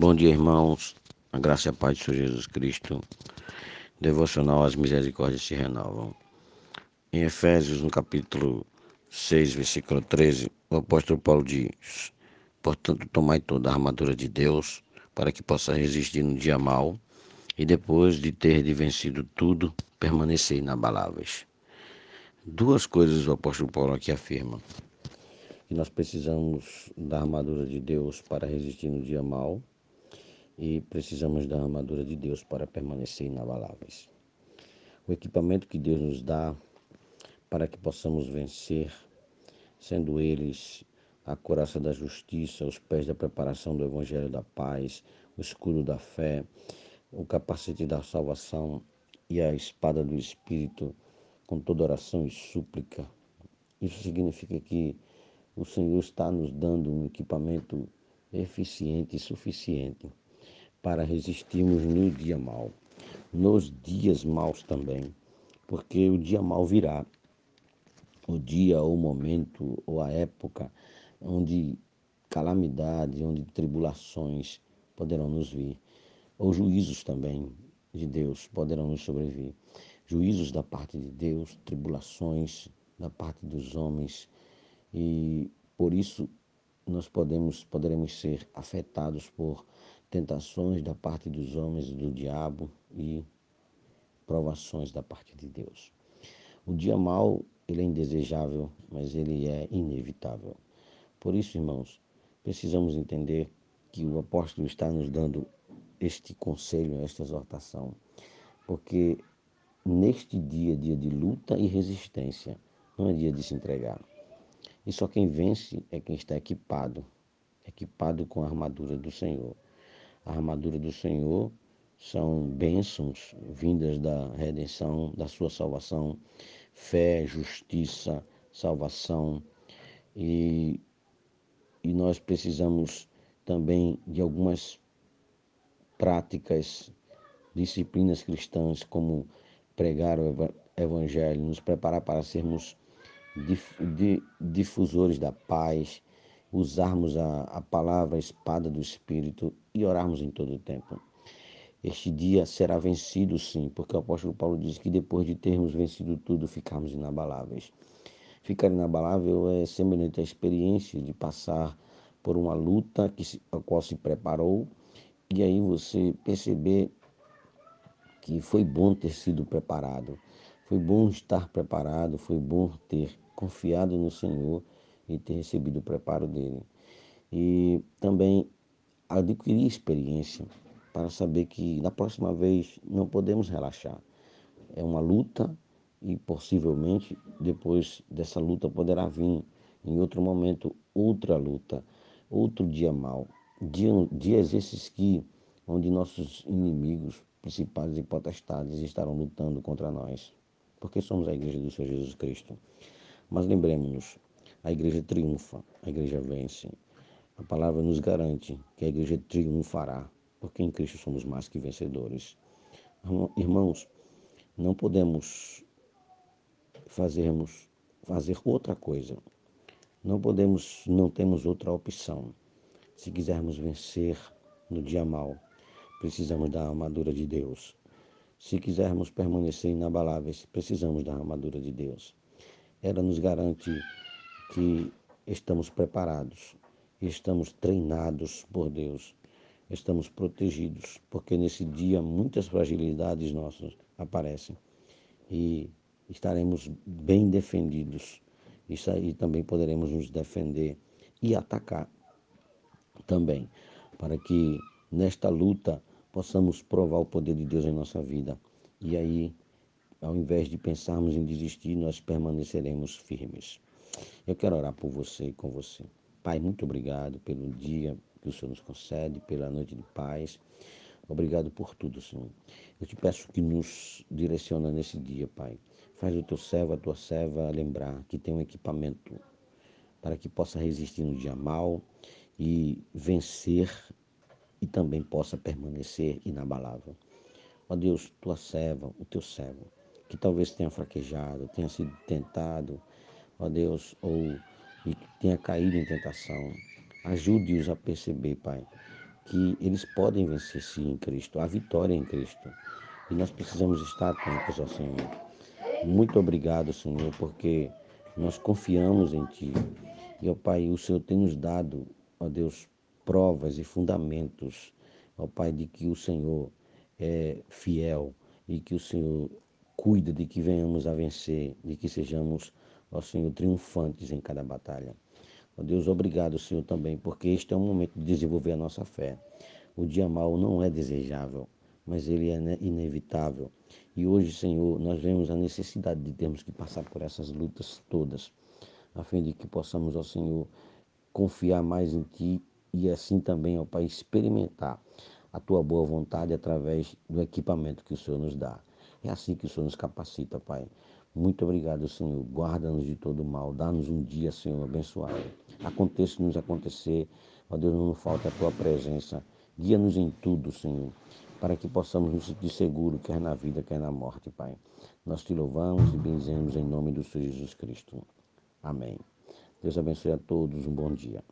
Bom dia, irmãos. A graça e a paz de Senhor Jesus Cristo. Devocional As Misericórdias se renovam. Em Efésios, no capítulo 6, versículo 13, o apóstolo Paulo diz: Portanto, tomai toda a armadura de Deus, para que possa resistir no dia mau, e depois de ter de vencido tudo, permanecer inabaláveis. Duas coisas o apóstolo Paulo aqui afirma: que nós precisamos da armadura de Deus para resistir no dia mau e precisamos da armadura de Deus para permanecer inabaláveis. O equipamento que Deus nos dá para que possamos vencer, sendo eles a coraça da justiça, os pés da preparação do evangelho da paz, o escudo da fé, o capacete da salvação e a espada do espírito com toda oração e súplica. Isso significa que o Senhor está nos dando um equipamento eficiente e suficiente para resistirmos no dia mau, nos dias maus também, porque o dia mau virá, o dia ou o momento ou a época onde calamidades, onde tribulações poderão nos vir, ou juízos também de Deus poderão nos sobrevir. Juízos da parte de Deus, tribulações da parte dos homens, e por isso nós podemos poderemos ser afetados por tentações da parte dos homens do diabo e provações da parte de Deus. O dia mau, ele é indesejável, mas ele é inevitável. Por isso, irmãos, precisamos entender que o apóstolo está nos dando este conselho, esta exortação, porque neste dia, dia de luta e resistência, não é dia de se entregar. E só quem vence é quem está equipado, equipado com a armadura do Senhor. A armadura do Senhor são bênçãos vindas da redenção, da sua salvação, fé, justiça, salvação. E, e nós precisamos também de algumas práticas, disciplinas cristãs, como pregar o Evangelho, nos preparar para sermos difusores da paz, usarmos a, a palavra espada do Espírito e orarmos em todo o tempo. Este dia será vencido sim, porque o apóstolo Paulo diz que depois de termos vencido tudo, ficarmos inabaláveis. Ficar inabalável é semelhante à experiência de passar por uma luta que se, a qual se preparou e aí você perceber que foi bom ter sido preparado, foi bom estar preparado, foi bom ter confiado no Senhor e ter recebido o preparo dele. E também adquirir experiência para saber que na próxima vez não podemos relaxar. É uma luta e possivelmente depois dessa luta poderá vir em outro momento outra luta, outro dia mau. Dia, dias esses que onde nossos inimigos principais e potestades estarão lutando contra nós, porque somos a igreja do Senhor Jesus Cristo. Mas lembremos-nos, a igreja triunfa, a igreja vence. A palavra nos garante que a igreja triunfará, porque em Cristo somos mais que vencedores. Irmãos, não podemos fazermos fazer outra coisa. Não podemos, não temos outra opção. Se quisermos vencer no dia mal, precisamos da armadura de Deus. Se quisermos permanecer inabaláveis, precisamos da armadura de Deus. Ela nos garante que estamos preparados, estamos treinados por Deus, estamos protegidos, porque nesse dia muitas fragilidades nossas aparecem e estaremos bem defendidos. Aí também poderemos nos defender e atacar também, para que nesta luta possamos provar o poder de Deus em nossa vida. E aí ao invés de pensarmos em desistir, nós permaneceremos firmes. Eu quero orar por você e com você. Pai, muito obrigado pelo dia que o Senhor nos concede, pela noite de paz. Obrigado por tudo, Senhor. Eu te peço que nos direciona nesse dia, Pai. Faz o teu servo, a tua serva lembrar que tem um equipamento para que possa resistir no dia mal e vencer e também possa permanecer inabalável. Ó Deus, tua serva, o teu servo, que talvez tenha fraquejado, tenha sido tentado, ó Deus, ou e tenha caído em tentação. Ajude-os a perceber, Pai, que eles podem vencer sim em Cristo, a vitória em Cristo. E nós precisamos estar atentos ao Senhor. Muito obrigado, Senhor, porque nós confiamos em Ti. E, ó Pai, o Senhor tem nos dado, ó Deus, provas e fundamentos, ó Pai, de que o Senhor é fiel e que o Senhor cuida de que venhamos a vencer, de que sejamos, ó Senhor, triunfantes em cada batalha. Ó Deus, obrigado, Senhor, também, porque este é o momento de desenvolver a nossa fé. O dia mau não é desejável, mas ele é inevitável. E hoje, Senhor, nós vemos a necessidade de termos que passar por essas lutas todas, a fim de que possamos, ó Senhor, confiar mais em Ti e assim também, ó Pai, experimentar a Tua boa vontade através do equipamento que o Senhor nos dá. É assim que o Senhor nos capacita, Pai. Muito obrigado, Senhor. Guarda-nos de todo mal. Dá-nos um dia, Senhor, abençoado. Aconteça-nos acontecer. Ó Deus, não nos falte a tua presença. Guia-nos em tudo, Senhor, para que possamos nos sentir seguros, quer na vida, quer na morte, Pai. Nós te louvamos e benzemos em nome do Senhor Jesus Cristo. Amém. Deus abençoe a todos. Um bom dia.